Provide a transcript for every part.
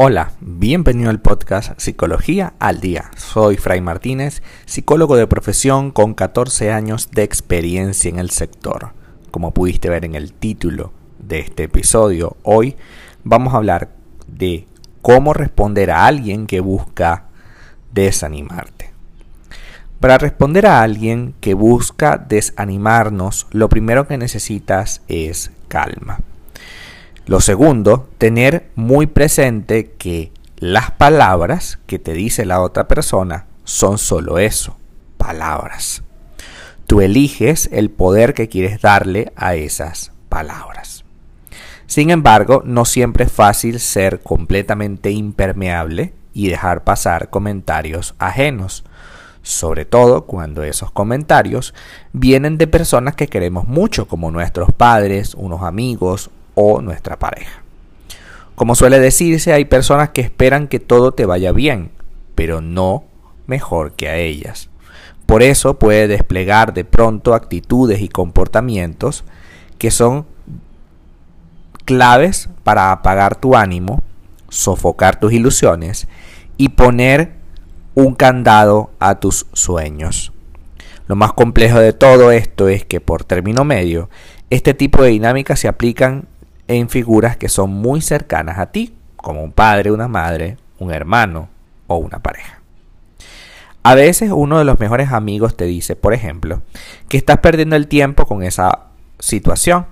Hola, bienvenido al podcast Psicología al Día. Soy Fray Martínez, psicólogo de profesión con 14 años de experiencia en el sector. Como pudiste ver en el título de este episodio, hoy vamos a hablar de cómo responder a alguien que busca desanimarte. Para responder a alguien que busca desanimarnos, lo primero que necesitas es calma. Lo segundo, tener muy presente que las palabras que te dice la otra persona son solo eso, palabras. Tú eliges el poder que quieres darle a esas palabras. Sin embargo, no siempre es fácil ser completamente impermeable y dejar pasar comentarios ajenos, sobre todo cuando esos comentarios vienen de personas que queremos mucho, como nuestros padres, unos amigos o nuestra pareja. Como suele decirse, hay personas que esperan que todo te vaya bien, pero no mejor que a ellas. Por eso puede desplegar de pronto actitudes y comportamientos que son claves para apagar tu ánimo, sofocar tus ilusiones y poner un candado a tus sueños. Lo más complejo de todo esto es que por término medio, este tipo de dinámicas se aplican en figuras que son muy cercanas a ti, como un padre, una madre, un hermano o una pareja. A veces uno de los mejores amigos te dice, por ejemplo, que estás perdiendo el tiempo con esa situación,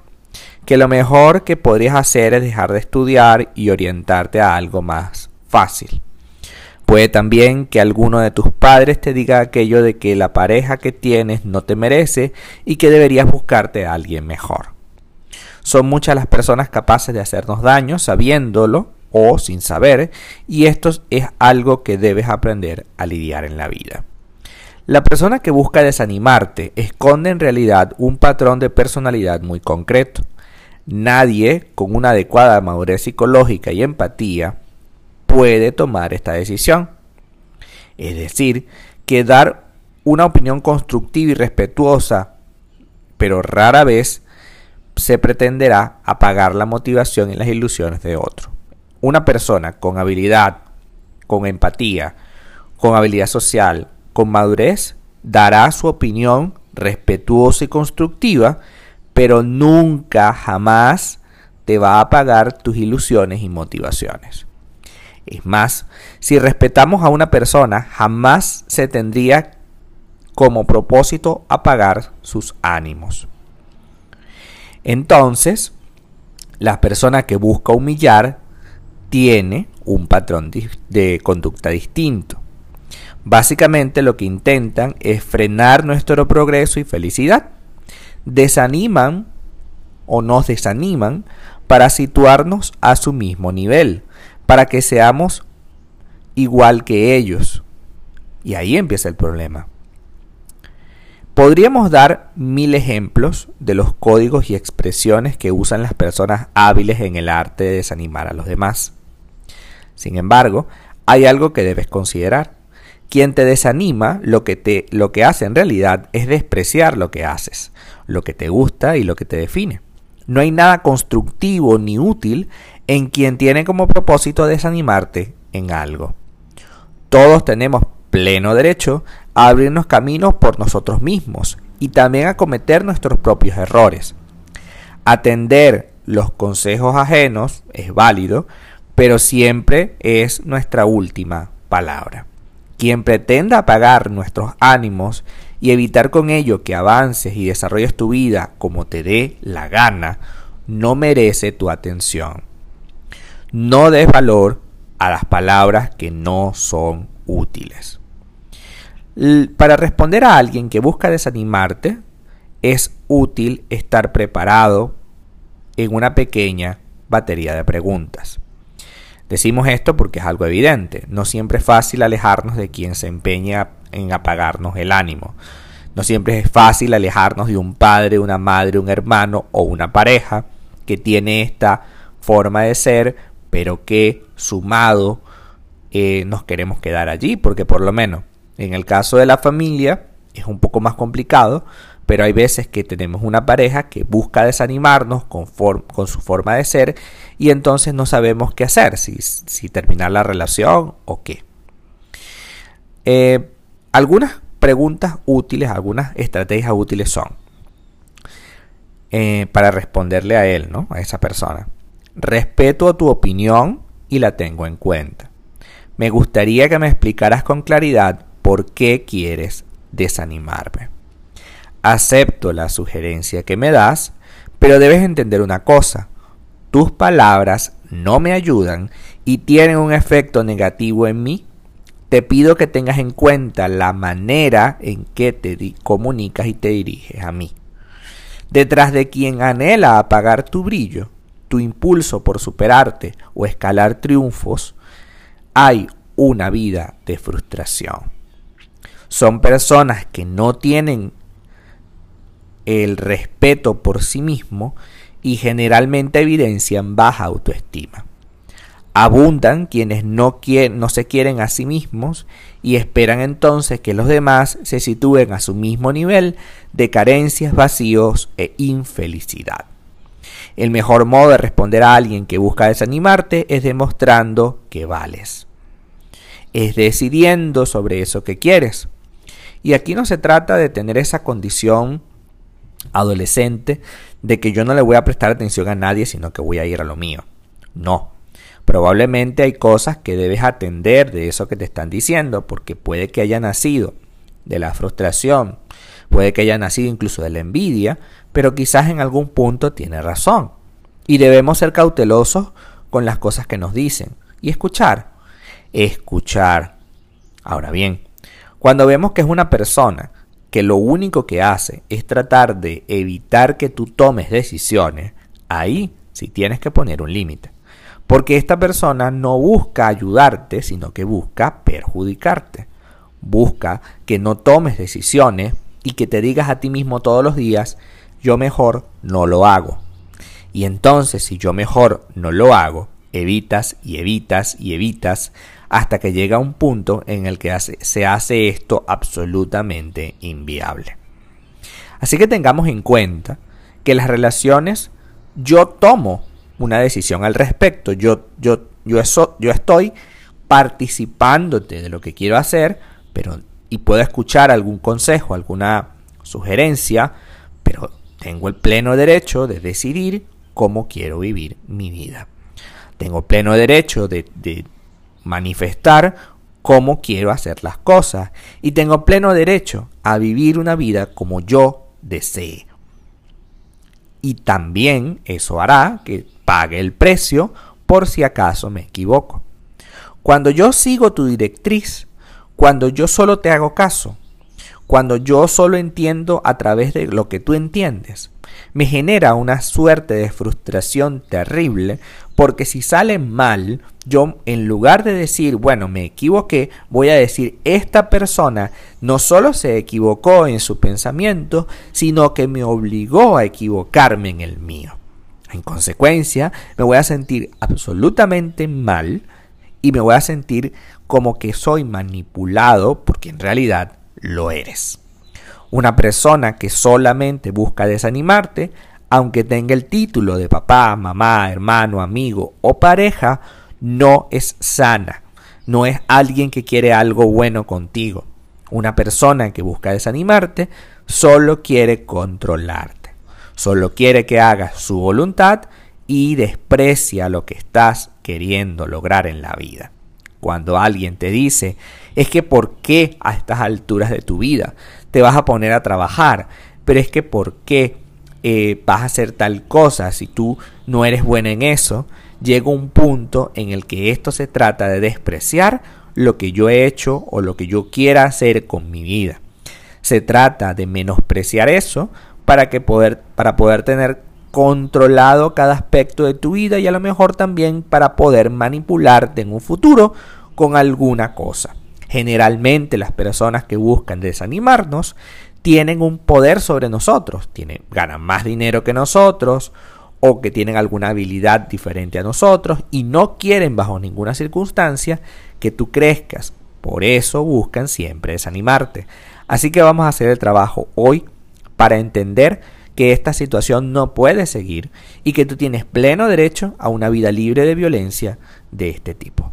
que lo mejor que podrías hacer es dejar de estudiar y orientarte a algo más fácil. Puede también que alguno de tus padres te diga aquello de que la pareja que tienes no te merece y que deberías buscarte a alguien mejor. Son muchas las personas capaces de hacernos daño sabiéndolo o sin saber, y esto es algo que debes aprender a lidiar en la vida. La persona que busca desanimarte esconde en realidad un patrón de personalidad muy concreto. Nadie con una adecuada madurez psicológica y empatía puede tomar esta decisión. Es decir, que dar una opinión constructiva y respetuosa, pero rara vez se pretenderá apagar la motivación y las ilusiones de otro. Una persona con habilidad, con empatía, con habilidad social, con madurez, dará su opinión respetuosa y constructiva, pero nunca, jamás te va a apagar tus ilusiones y motivaciones. Es más, si respetamos a una persona, jamás se tendría como propósito apagar sus ánimos. Entonces, la persona que busca humillar tiene un patrón de conducta distinto. Básicamente lo que intentan es frenar nuestro progreso y felicidad. Desaniman o nos desaniman para situarnos a su mismo nivel, para que seamos igual que ellos. Y ahí empieza el problema. Podríamos dar mil ejemplos de los códigos y expresiones que usan las personas hábiles en el arte de desanimar a los demás. Sin embargo, hay algo que debes considerar. Quien te desanima, lo que, te, lo que hace en realidad es despreciar lo que haces, lo que te gusta y lo que te define. No hay nada constructivo ni útil en quien tiene como propósito desanimarte en algo. Todos tenemos pleno derecho a abrirnos caminos por nosotros mismos y también a cometer nuestros propios errores. Atender los consejos ajenos es válido, pero siempre es nuestra última palabra. Quien pretenda apagar nuestros ánimos y evitar con ello que avances y desarrolles tu vida como te dé la gana, no merece tu atención. No des valor a las palabras que no son útiles. Para responder a alguien que busca desanimarte, es útil estar preparado en una pequeña batería de preguntas. Decimos esto porque es algo evidente. No siempre es fácil alejarnos de quien se empeña en apagarnos el ánimo. No siempre es fácil alejarnos de un padre, una madre, un hermano o una pareja que tiene esta forma de ser, pero que sumado eh, nos queremos quedar allí, porque por lo menos en el caso de la familia es un poco más complicado, pero hay veces que tenemos una pareja que busca desanimarnos con, su forma de ser y entonces no sabemos qué hacer, si, si terminar la relación o qué. Eh, algunas preguntas útiles, algunas estrategias útiles son eh, para responderle a él, ¿no? A esa persona. Respeto tu opinión y la tengo en cuenta. Me gustaría que me explicaras con claridad por qué quieres desanimarme. Acepto la sugerencia que me das, pero debes entender una cosa. Tus palabras no me ayudan y tienen un efecto negativo en mí. Te pido que tengas en cuenta la manera en que te comunicas y te diriges a mí. Detrás de quien anhela apagar tu brillo, tu impulso por superarte o escalar triunfos, hay una vida de frustración. Son personas que no tienen el respeto por sí mismo y generalmente evidencian baja autoestima. Abundan quienes no, no, se quieren a sí mismos y esperan entonces que los demás se sitúen a su mismo nivel de carencias, vacíos e infelicidad. El mejor modo de responder a alguien que busca desanimarte es demostrando que vales. Es decidiendo sobre eso que quieres. Y aquí no se trata de tener esa condición adolescente de que yo no le voy a prestar atención a nadie, sino que voy a ir a lo mío. No. Probablemente hay cosas que debes atender de eso que te están diciendo, porque puede que haya nacido de la frustración, puede que haya nacido incluso de la envidia, pero quizás en algún punto tiene razón. Y debemos ser cautelosos con las cosas que nos dicen y escuchar. Escuchar. Ahora bien, cuando vemos que es una persona que lo único que hace es tratar de evitar que tú tomes decisiones, ahí sí tienes que poner un límite. Porque esta persona no busca ayudarte, sino que busca perjudicarte. Busca que no tomes decisiones y que te digas a ti mismo todos los días, yo mejor no lo hago. Y entonces si yo mejor no lo hago, evitas y evitas y evitas hasta que llega un punto en el que se hace esto absolutamente inviable. Así que tengamos en cuenta que las relaciones yo tomo una decisión al respecto, yo, yo, yo, eso, yo estoy participándote de lo que quiero hacer, pero y puedo escuchar algún consejo, alguna sugerencia, pero tengo el pleno derecho de decidir cómo quiero vivir mi vida. Tengo pleno derecho de, de manifestar cómo quiero hacer las cosas y tengo pleno derecho a vivir una vida como yo desee. Y también eso hará que pague el precio por si acaso me equivoco. Cuando yo sigo tu directriz, cuando yo solo te hago caso, cuando yo solo entiendo a través de lo que tú entiendes, me genera una suerte de frustración terrible porque si sale mal, yo en lugar de decir, bueno, me equivoqué, voy a decir, esta persona no solo se equivocó en su pensamiento, sino que me obligó a equivocarme en el mío. En consecuencia, me voy a sentir absolutamente mal y me voy a sentir como que soy manipulado porque en realidad lo eres. Una persona que solamente busca desanimarte, aunque tenga el título de papá, mamá, hermano, amigo o pareja, no es sana. No es alguien que quiere algo bueno contigo. Una persona que busca desanimarte solo quiere controlarte. Solo quiere que hagas su voluntad y desprecia lo que estás queriendo lograr en la vida. Cuando alguien te dice, es que ¿por qué a estas alturas de tu vida te vas a poner a trabajar? Pero es que ¿por qué eh, vas a hacer tal cosa si tú no eres buena en eso? Llega un punto en el que esto se trata de despreciar lo que yo he hecho o lo que yo quiera hacer con mi vida. Se trata de menospreciar eso para, que poder, para poder tener controlado cada aspecto de tu vida y a lo mejor también para poder manipularte en un futuro con alguna cosa. Generalmente las personas que buscan desanimarnos tienen un poder sobre nosotros, tienen, ganan más dinero que nosotros o que tienen alguna habilidad diferente a nosotros y no quieren bajo ninguna circunstancia que tú crezcas. Por eso buscan siempre desanimarte. Así que vamos a hacer el trabajo hoy para entender que esta situación no puede seguir y que tú tienes pleno derecho a una vida libre de violencia de este tipo.